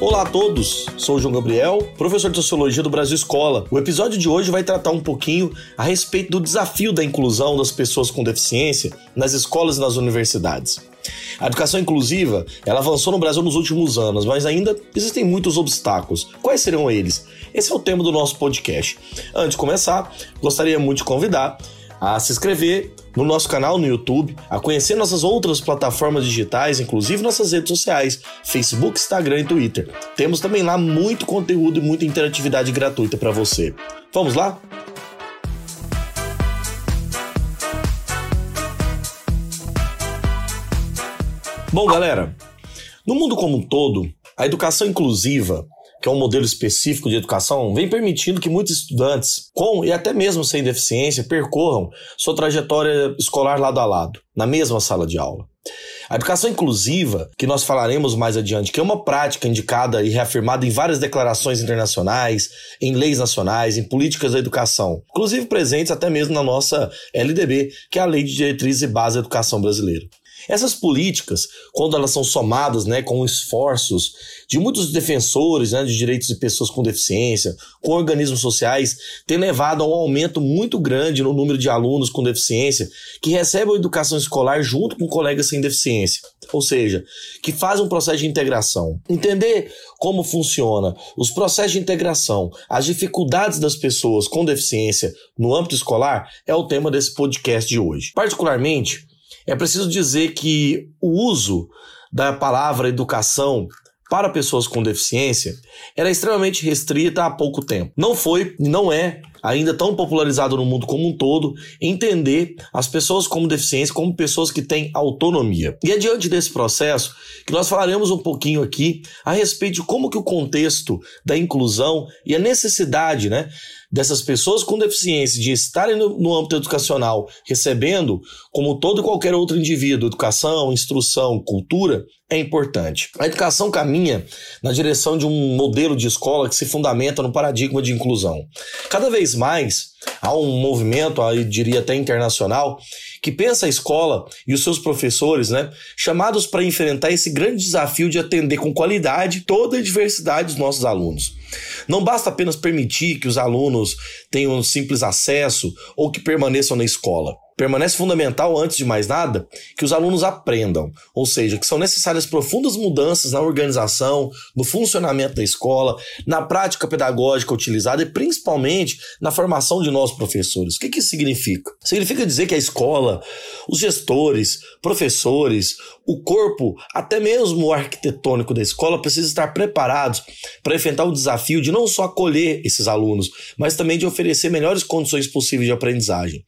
Olá a todos, sou o João Gabriel, professor de Sociologia do Brasil Escola. O episódio de hoje vai tratar um pouquinho a respeito do desafio da inclusão das pessoas com deficiência nas escolas e nas universidades. A educação inclusiva, ela avançou no Brasil nos últimos anos, mas ainda existem muitos obstáculos. Quais serão eles? Esse é o tema do nosso podcast. Antes de começar, gostaria muito de convidar a se inscrever no nosso canal no YouTube, a conhecer nossas outras plataformas digitais, inclusive nossas redes sociais, Facebook, Instagram e Twitter. Temos também lá muito conteúdo e muita interatividade gratuita para você. Vamos lá? Bom, galera, no mundo como um todo, a educação inclusiva que é um modelo específico de educação, vem permitindo que muitos estudantes, com e até mesmo sem deficiência, percorram sua trajetória escolar lado a lado, na mesma sala de aula. A educação inclusiva, que nós falaremos mais adiante, que é uma prática indicada e reafirmada em várias declarações internacionais, em leis nacionais, em políticas da educação, inclusive presentes até mesmo na nossa LDB, que é a Lei de Diretrizes e Base da Educação Brasileira. Essas políticas, quando elas são somadas né, com esforços de muitos defensores né, de direitos de pessoas com deficiência, com organismos sociais, têm levado a um aumento muito grande no número de alunos com deficiência que recebem a educação escolar junto com colegas sem deficiência. Ou seja, que fazem um processo de integração. Entender como funciona os processos de integração, as dificuldades das pessoas com deficiência no âmbito escolar é o tema desse podcast de hoje. Particularmente, é preciso dizer que o uso da palavra educação para pessoas com deficiência era extremamente restrita há pouco tempo. Não foi não é ainda tão popularizado no mundo como um todo entender as pessoas com deficiência como pessoas que têm autonomia. E é diante desse processo que nós falaremos um pouquinho aqui a respeito de como que o contexto da inclusão e a necessidade, né, dessas pessoas com deficiência de estarem no, no âmbito educacional recebendo, como todo e qualquer outro indivíduo, educação, instrução, cultura, é importante. A educação caminha na direção de um modelo de escola que se fundamenta no paradigma de inclusão. Cada vez mais há um movimento, eu diria até internacional, que pensa a escola e os seus professores, né, chamados para enfrentar esse grande desafio de atender com qualidade toda a diversidade dos nossos alunos. Não basta apenas permitir que os alunos tenham simples acesso ou que permaneçam na escola. Permanece fundamental, antes de mais nada, que os alunos aprendam, ou seja, que são necessárias profundas mudanças na organização, no funcionamento da escola, na prática pedagógica utilizada e principalmente na formação de novos professores. O que, que isso significa? Significa dizer que a escola, os gestores, professores, o corpo, até mesmo o arquitetônico da escola precisa estar preparados para enfrentar o desafio de não só acolher esses alunos, mas também de oferecer melhores condições possíveis de aprendizagem.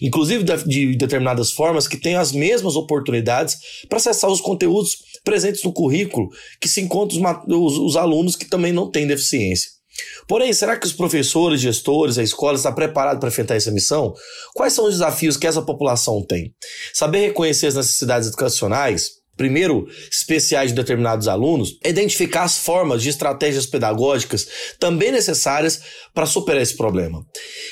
Inclusive de determinadas formas que tenham as mesmas oportunidades para acessar os conteúdos presentes no currículo que se encontram os, os, os alunos que também não têm deficiência. Porém, será que os professores, gestores, a escola está preparado para enfrentar essa missão? Quais são os desafios que essa população tem? Saber reconhecer as necessidades educacionais, primeiro especiais de determinados alunos, identificar as formas de estratégias pedagógicas também necessárias para superar esse problema.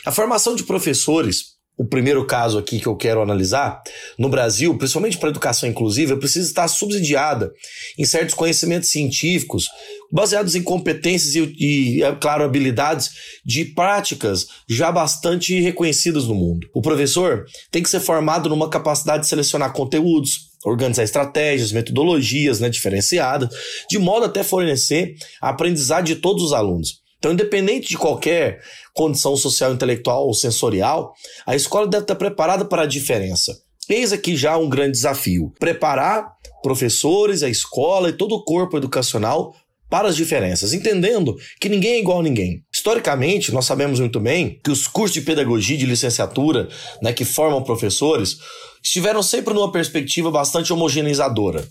A formação de professores o primeiro caso aqui que eu quero analisar, no Brasil, principalmente para educação inclusiva, precisa estar subsidiada em certos conhecimentos científicos, baseados em competências e, e, é claro, habilidades de práticas já bastante reconhecidas no mundo. O professor tem que ser formado numa capacidade de selecionar conteúdos, organizar estratégias, metodologias né, diferenciadas, de modo até fornecer a aprendizagem de todos os alunos. Então, independente de qualquer condição social, intelectual ou sensorial, a escola deve estar preparada para a diferença. Eis aqui já um grande desafio: preparar professores, a escola e todo o corpo educacional para as diferenças, entendendo que ninguém é igual a ninguém. Historicamente, nós sabemos muito bem que os cursos de pedagogia de licenciatura, né, que formam professores, estiveram sempre numa perspectiva bastante homogeneizadora,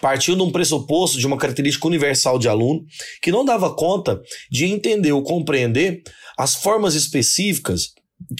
partindo de um pressuposto de uma característica universal de aluno que não dava conta de entender ou compreender as formas específicas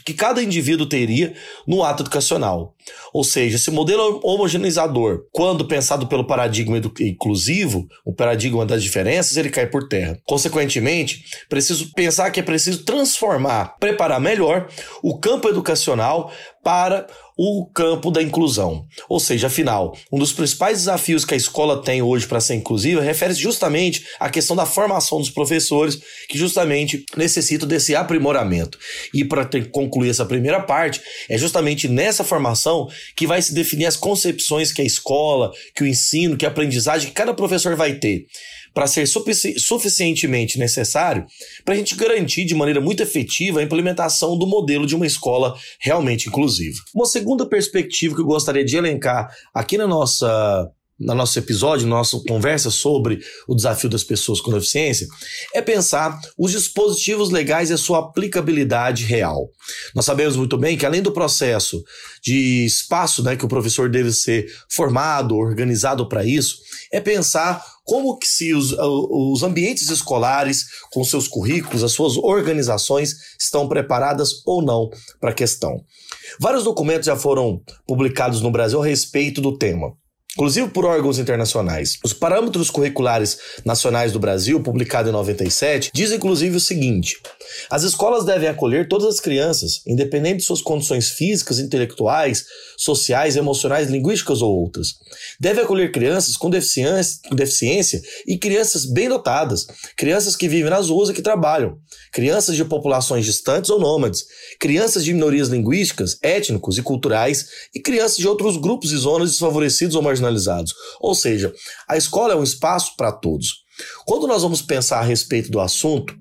que cada indivíduo teria no ato educacional. Ou seja, esse modelo homogeneizador, quando pensado pelo paradigma inclusivo, o paradigma das diferenças, ele cai por terra. Consequentemente, preciso pensar que é preciso transformar, preparar melhor o campo educacional para o campo da inclusão. Ou seja, afinal, um dos principais desafios que a escola tem hoje para ser inclusiva refere-se justamente à questão da formação dos professores, que justamente necessitam desse aprimoramento. E para concluir essa primeira parte, é justamente nessa formação que vai se definir as concepções que a escola, que o ensino, que a aprendizagem que cada professor vai ter para ser sufici suficientemente necessário para a gente garantir de maneira muito efetiva a implementação do modelo de uma escola realmente inclusiva. Uma segunda perspectiva que eu gostaria de elencar aqui na nossa no nosso episódio, na nossa conversa sobre o desafio das pessoas com deficiência, é pensar os dispositivos legais e a sua aplicabilidade real. Nós sabemos muito bem que, além do processo de espaço né, que o professor deve ser formado, organizado para isso, é pensar como que se os, os ambientes escolares, com seus currículos, as suas organizações, estão preparadas ou não para a questão. Vários documentos já foram publicados no Brasil a respeito do tema inclusive por órgãos internacionais. Os parâmetros curriculares nacionais do Brasil, publicado em 97, diz inclusive o seguinte: as escolas devem acolher todas as crianças, independente de suas condições físicas, intelectuais, sociais, emocionais, linguísticas ou outras. Deve acolher crianças com deficiência, com deficiência e crianças bem dotadas, crianças que vivem nas ruas e que trabalham, crianças de populações distantes ou nômades, crianças de minorias linguísticas, étnicos e culturais e crianças de outros grupos e zonas desfavorecidos ou marginalizados. Ou seja, a escola é um espaço para todos. Quando nós vamos pensar a respeito do assunto,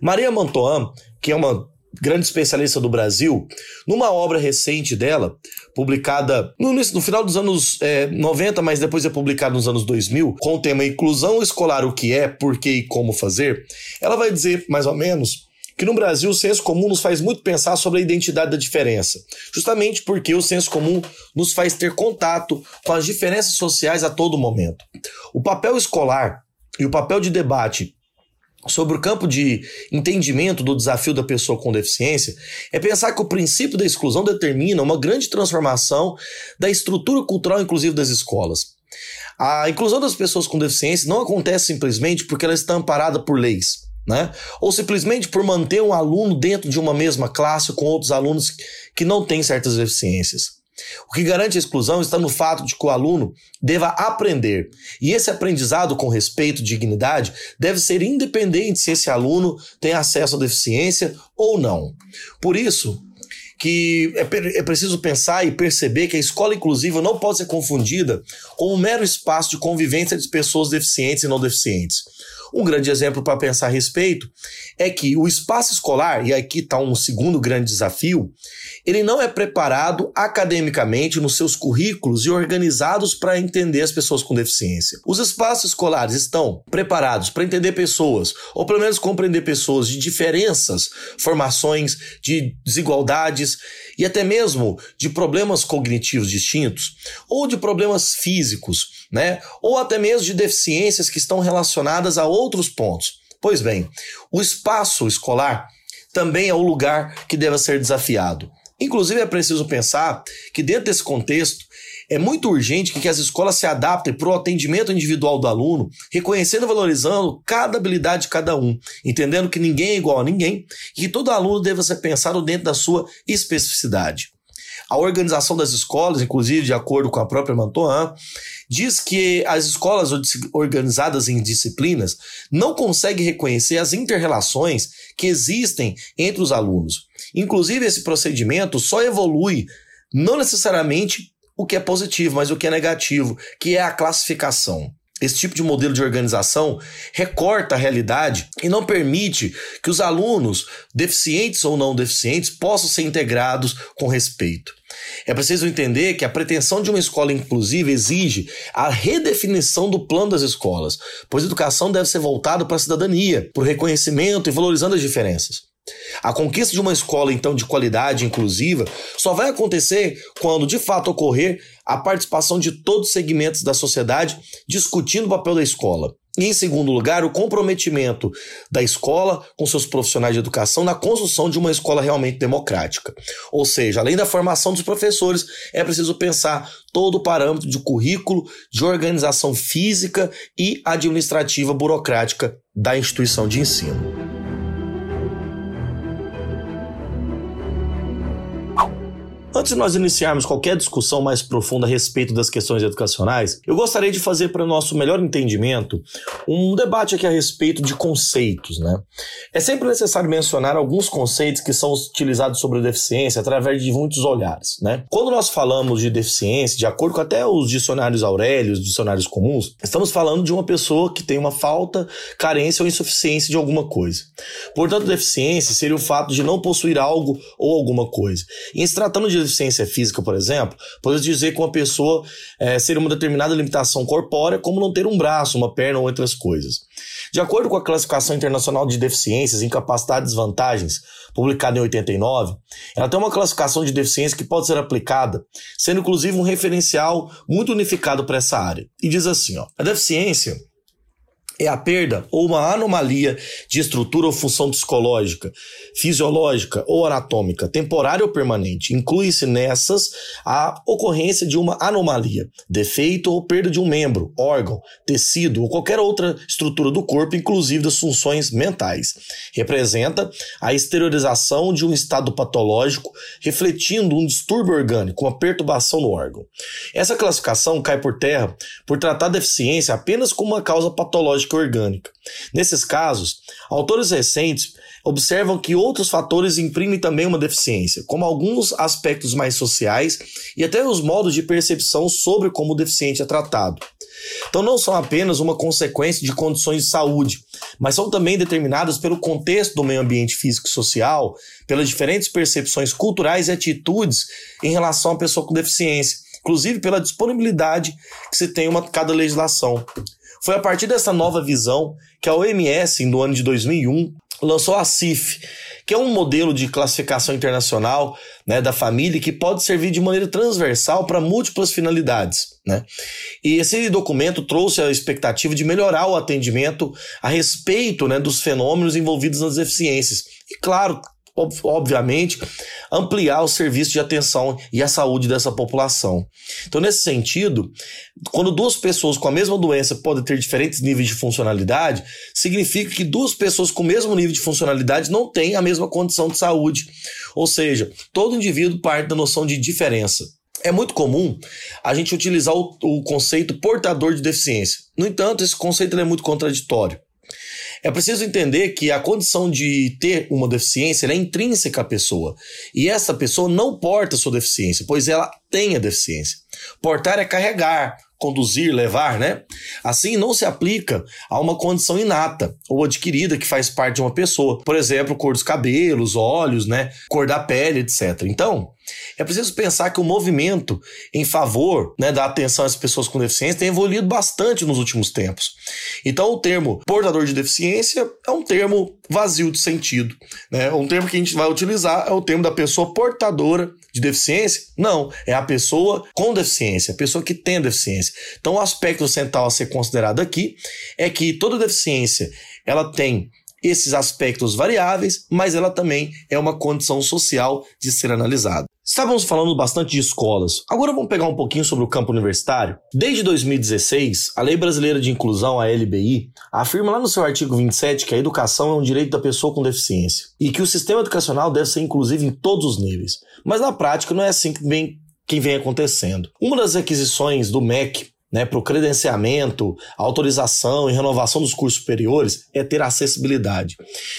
Maria Mantoan, que é uma grande especialista do Brasil, numa obra recente dela, publicada no, no final dos anos é, 90, mas depois é publicada nos anos 2000, com o tema Inclusão Escolar: O que é, por que e como fazer, ela vai dizer, mais ou menos, que no Brasil o senso comum nos faz muito pensar sobre a identidade da diferença, justamente porque o senso comum nos faz ter contato com as diferenças sociais a todo momento. O papel escolar e o papel de debate sobre o campo de entendimento do desafio da pessoa com deficiência é pensar que o princípio da exclusão determina uma grande transformação da estrutura cultural inclusive das escolas. A inclusão das pessoas com deficiência não acontece simplesmente porque ela está amparada por leis. Né? Ou simplesmente por manter um aluno dentro de uma mesma classe com outros alunos que não têm certas deficiências. O que garante a exclusão está no fato de que o aluno deva aprender. E esse aprendizado com respeito e dignidade deve ser independente se esse aluno tem acesso à deficiência ou não. Por isso, que é, é, preciso pensar e perceber que a escola inclusiva não pode ser confundida com um mero espaço de convivência de pessoas deficientes e não deficientes. Um grande exemplo para pensar a respeito é que o espaço escolar, e aqui está um segundo grande desafio, ele não é preparado academicamente nos seus currículos e organizados para entender as pessoas com deficiência. Os espaços escolares estão preparados para entender pessoas, ou pelo menos compreender pessoas de diferenças, formações, de desigualdades e até mesmo de problemas cognitivos distintos, ou de problemas físicos né? Ou até mesmo de deficiências que estão relacionadas a outros pontos. Pois bem, o espaço escolar também é o lugar que deve ser desafiado. Inclusive, é preciso pensar que, dentro desse contexto, é muito urgente que as escolas se adaptem para o atendimento individual do aluno, reconhecendo e valorizando cada habilidade de cada um, entendendo que ninguém é igual a ninguém e que todo aluno deve ser pensado dentro da sua especificidade. A organização das escolas, inclusive de acordo com a própria Mantoan, diz que as escolas organizadas em disciplinas não conseguem reconhecer as interrelações que existem entre os alunos. Inclusive, esse procedimento só evolui não necessariamente o que é positivo, mas o que é negativo, que é a classificação. Esse tipo de modelo de organização recorta a realidade e não permite que os alunos, deficientes ou não deficientes, possam ser integrados com respeito. É preciso entender que a pretensão de uma escola inclusiva exige a redefinição do plano das escolas, pois a educação deve ser voltada para a cidadania, para o reconhecimento e valorizando as diferenças. A conquista de uma escola, então, de qualidade inclusiva só vai acontecer quando, de fato, ocorrer a participação de todos os segmentos da sociedade discutindo o papel da escola. E, em segundo lugar, o comprometimento da escola com seus profissionais de educação na construção de uma escola realmente democrática. Ou seja, além da formação dos professores, é preciso pensar todo o parâmetro de currículo, de organização física e administrativa burocrática da instituição de ensino. Antes de nós iniciarmos qualquer discussão mais profunda a respeito das questões educacionais, eu gostaria de fazer para o nosso melhor entendimento um debate aqui a respeito de conceitos, né? É sempre necessário mencionar alguns conceitos que são utilizados sobre a deficiência através de muitos olhares, né? Quando nós falamos de deficiência, de acordo com até os dicionários Aurélios, dicionários comuns, estamos falando de uma pessoa que tem uma falta, carência ou insuficiência de alguma coisa. Portanto, deficiência seria o fato de não possuir algo ou alguma coisa. E se tratando de deficiência física, por exemplo, podemos dizer que uma pessoa é, seria uma determinada limitação corpórea, como não ter um braço, uma perna ou outras coisas. De acordo com a Classificação Internacional de Deficiências, Incapacidades e Desvantagens, publicada em 89, ela tem uma classificação de deficiência que pode ser aplicada, sendo inclusive um referencial muito unificado para essa área. E diz assim: ó, a deficiência é a perda ou uma anomalia de estrutura ou função psicológica, fisiológica ou anatômica, temporária ou permanente. Inclui-se nessas a ocorrência de uma anomalia, defeito ou perda de um membro, órgão, tecido ou qualquer outra estrutura do corpo, inclusive das funções mentais. Representa a exteriorização de um estado patológico, refletindo um distúrbio orgânico, uma perturbação no órgão. Essa classificação cai por terra por tratar a deficiência apenas como uma causa patológica orgânica. Nesses casos, autores recentes observam que outros fatores imprimem também uma deficiência, como alguns aspectos mais sociais e até os modos de percepção sobre como o deficiente é tratado. Então, não são apenas uma consequência de condições de saúde, mas são também determinadas pelo contexto do meio ambiente físico e social, pelas diferentes percepções culturais e atitudes em relação à pessoa com deficiência, inclusive pela disponibilidade que se tem uma cada legislação. Foi a partir dessa nova visão que a OMS, no ano de 2001, lançou a CIF, que é um modelo de classificação internacional né, da família que pode servir de maneira transversal para múltiplas finalidades. Né? E esse documento trouxe a expectativa de melhorar o atendimento a respeito né, dos fenômenos envolvidos nas deficiências. E claro, obviamente, ampliar o serviço de atenção e a saúde dessa população. Então, nesse sentido, quando duas pessoas com a mesma doença podem ter diferentes níveis de funcionalidade, significa que duas pessoas com o mesmo nível de funcionalidade não têm a mesma condição de saúde. Ou seja, todo indivíduo parte da noção de diferença. É muito comum a gente utilizar o, o conceito portador de deficiência. No entanto, esse conceito é muito contraditório. É preciso entender que a condição de ter uma deficiência é intrínseca à pessoa. E essa pessoa não porta sua deficiência, pois ela tem a deficiência. Portar é carregar, conduzir, levar, né? Assim, não se aplica a uma condição inata ou adquirida que faz parte de uma pessoa. Por exemplo, cor dos cabelos, olhos, né? Cor da pele, etc. Então, é preciso pensar que o movimento em favor né, da atenção às pessoas com deficiência tem evoluído bastante nos últimos tempos. Então, o termo portador de deficiência é um termo vazio de sentido. Né? Um termo que a gente vai utilizar é o termo da pessoa portadora de deficiência? Não, é a pessoa com deficiência, a pessoa que tem deficiência. Então, o aspecto central a ser considerado aqui é que toda deficiência ela tem esses aspectos variáveis, mas ela também é uma condição social de ser analisada. Estávamos falando bastante de escolas. Agora vamos pegar um pouquinho sobre o campo universitário. Desde 2016, a Lei Brasileira de Inclusão, a LBI, afirma lá no seu artigo 27 que a educação é um direito da pessoa com deficiência e que o sistema educacional deve ser inclusivo em todos os níveis. Mas na prática não é assim que vem, que vem acontecendo. Uma das requisições do MEC né, para o credenciamento, autorização e renovação dos cursos superiores é ter acessibilidade.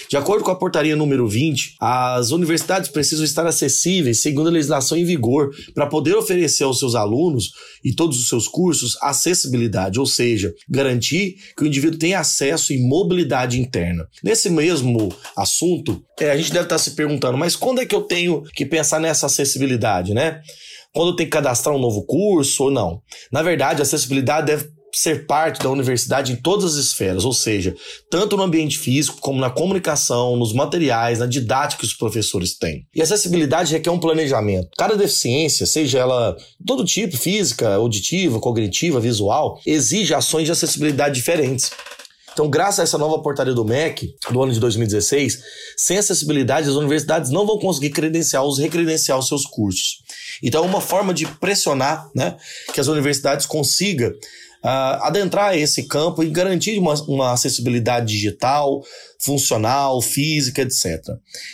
De acordo com a portaria número 20, as universidades precisam estar acessíveis segundo a legislação em vigor para poder oferecer aos seus alunos e todos os seus cursos acessibilidade, ou seja, garantir que o indivíduo tenha acesso e mobilidade interna. Nesse mesmo assunto, é, a gente deve estar se perguntando, mas quando é que eu tenho que pensar nessa acessibilidade, né? Quando tem que cadastrar um novo curso ou não. Na verdade, a acessibilidade deve ser parte da universidade em todas as esferas, ou seja, tanto no ambiente físico como na comunicação, nos materiais, na didática que os professores têm. E acessibilidade requer um planejamento. Cada deficiência, seja ela todo tipo, física, auditiva, cognitiva, visual, exige ações de acessibilidade diferentes. Então, graças a essa nova portaria do MEC, do ano de 2016, sem acessibilidade, as universidades não vão conseguir credenciar ou recredenciar os seus cursos. Então, é uma forma de pressionar né, que as universidades consigam uh, adentrar esse campo e garantir uma, uma acessibilidade digital, funcional, física, etc.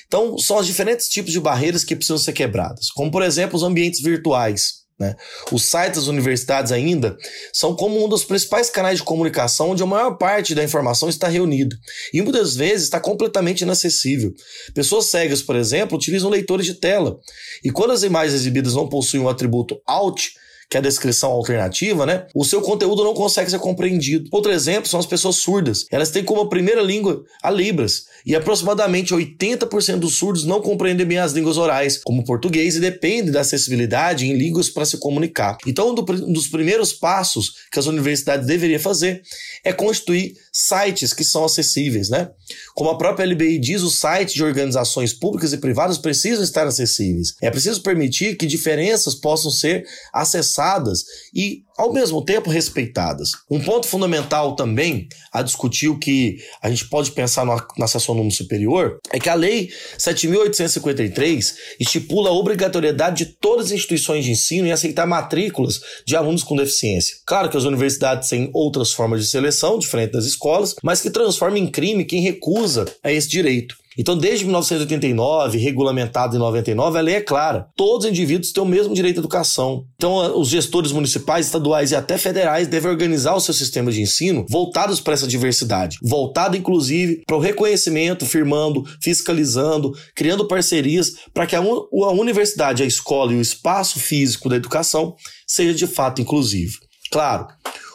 Então, são os diferentes tipos de barreiras que precisam ser quebradas, como, por exemplo, os ambientes virtuais. Né? Os sites das universidades ainda são como um dos principais canais de comunicação onde a maior parte da informação está reunida e muitas vezes está completamente inacessível. Pessoas cegas, por exemplo, utilizam leitores de tela e quando as imagens exibidas não possuem o atributo Alt, que é a descrição alternativa, né? O seu conteúdo não consegue ser compreendido. Outro exemplo são as pessoas surdas. Elas têm como primeira língua a Libras, e aproximadamente 80% dos surdos não compreendem bem as línguas orais, como o português, e dependem da acessibilidade em línguas para se comunicar. Então, um dos primeiros passos que as universidades deveriam fazer é constituir sites que são acessíveis, né? Como a própria LBI diz, os sites de organizações públicas e privadas precisam estar acessíveis. É preciso permitir que diferenças possam ser acessadas e ao mesmo tempo respeitadas. Um ponto fundamental também a discutir o que a gente pode pensar na sessão número superior é que a Lei 7.853 estipula a obrigatoriedade de todas as instituições de ensino em aceitar matrículas de alunos com deficiência. Claro que as universidades têm outras formas de seleção, diferente das escolas, mas que transforma em crime quem recusa a esse direito. Então, desde 1989, regulamentado em 99, a lei é clara. Todos os indivíduos têm o mesmo direito à educação. Então, os gestores municipais, estaduais e até federais devem organizar o seu sistema de ensino voltados para essa diversidade, voltado inclusive para o reconhecimento, firmando, fiscalizando, criando parcerias para que a, a universidade, a escola e o espaço físico da educação seja de fato inclusivo. Claro,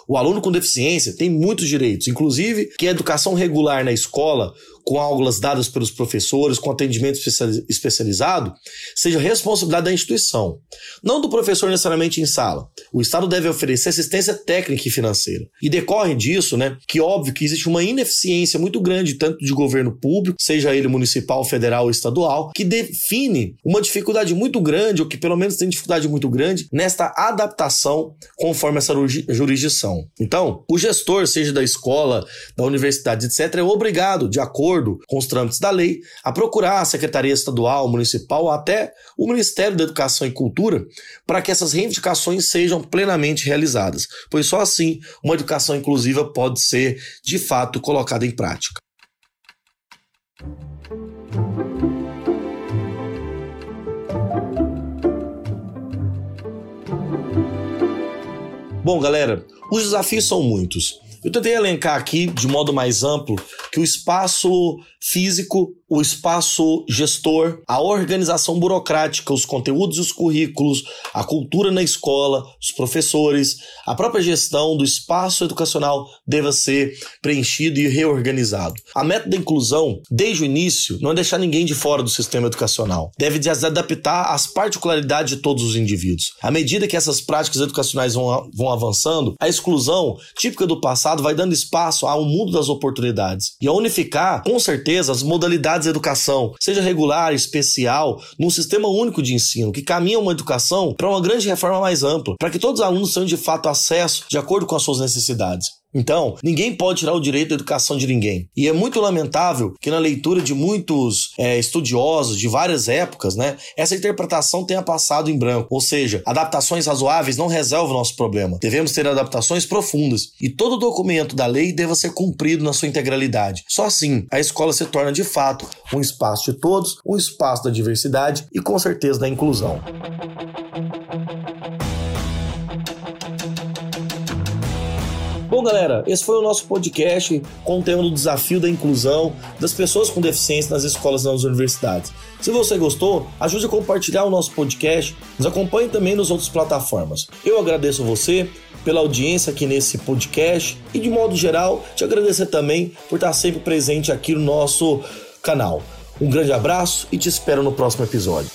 o aluno com deficiência tem muitos direitos, inclusive que a educação regular na escola com aulas dadas pelos professores, com atendimento especializado, seja responsabilidade da instituição, não do professor necessariamente em sala. O Estado deve oferecer assistência técnica e financeira. E decorre disso, né, que óbvio que existe uma ineficiência muito grande, tanto de governo público, seja ele municipal, federal ou estadual, que define uma dificuldade muito grande, ou que pelo menos tem dificuldade muito grande, nesta adaptação conforme essa jurisdição. Então, o gestor, seja da escola, da universidade, etc., é obrigado, de acordo acordo com os trâmites da lei, a procurar a Secretaria Estadual, Municipal, até o Ministério da Educação e Cultura, para que essas reivindicações sejam plenamente realizadas, pois só assim uma educação inclusiva pode ser, de fato, colocada em prática. Bom, galera, os desafios são muitos. Eu tentei elencar aqui, de modo mais amplo, que o espaço físico, o espaço gestor, a organização burocrática, os conteúdos e os currículos, a cultura na escola, os professores, a própria gestão do espaço educacional deva ser preenchido e reorganizado. A meta da inclusão, desde o início, não é deixar ninguém de fora do sistema educacional. Deve se adaptar às particularidades de todos os indivíduos. À medida que essas práticas educacionais vão, vão avançando, a exclusão, típica do passado, vai dando espaço ao mundo das oportunidades. E a unificar, com certeza, certeza, as modalidades de educação, seja regular, especial, num sistema único de ensino, que caminha uma educação para uma grande reforma mais ampla, para que todos os alunos tenham de fato acesso de acordo com as suas necessidades. Então, ninguém pode tirar o direito à educação de ninguém. E é muito lamentável que na leitura de muitos é, estudiosos de várias épocas, né, essa interpretação tenha passado em branco. Ou seja, adaptações razoáveis não resolvem o nosso problema. Devemos ter adaptações profundas. E todo documento da lei deva ser cumprido na sua integralidade. Só assim a escola se torna de fato um espaço de todos, um espaço da diversidade e com certeza da inclusão. Bom, galera, esse foi o nosso podcast contendo o desafio da inclusão das pessoas com deficiência nas escolas e nas universidades. Se você gostou, ajude a compartilhar o nosso podcast, nos acompanhe também nas outras plataformas. Eu agradeço você pela audiência aqui nesse podcast e, de modo geral, te agradecer também por estar sempre presente aqui no nosso canal. Um grande abraço e te espero no próximo episódio.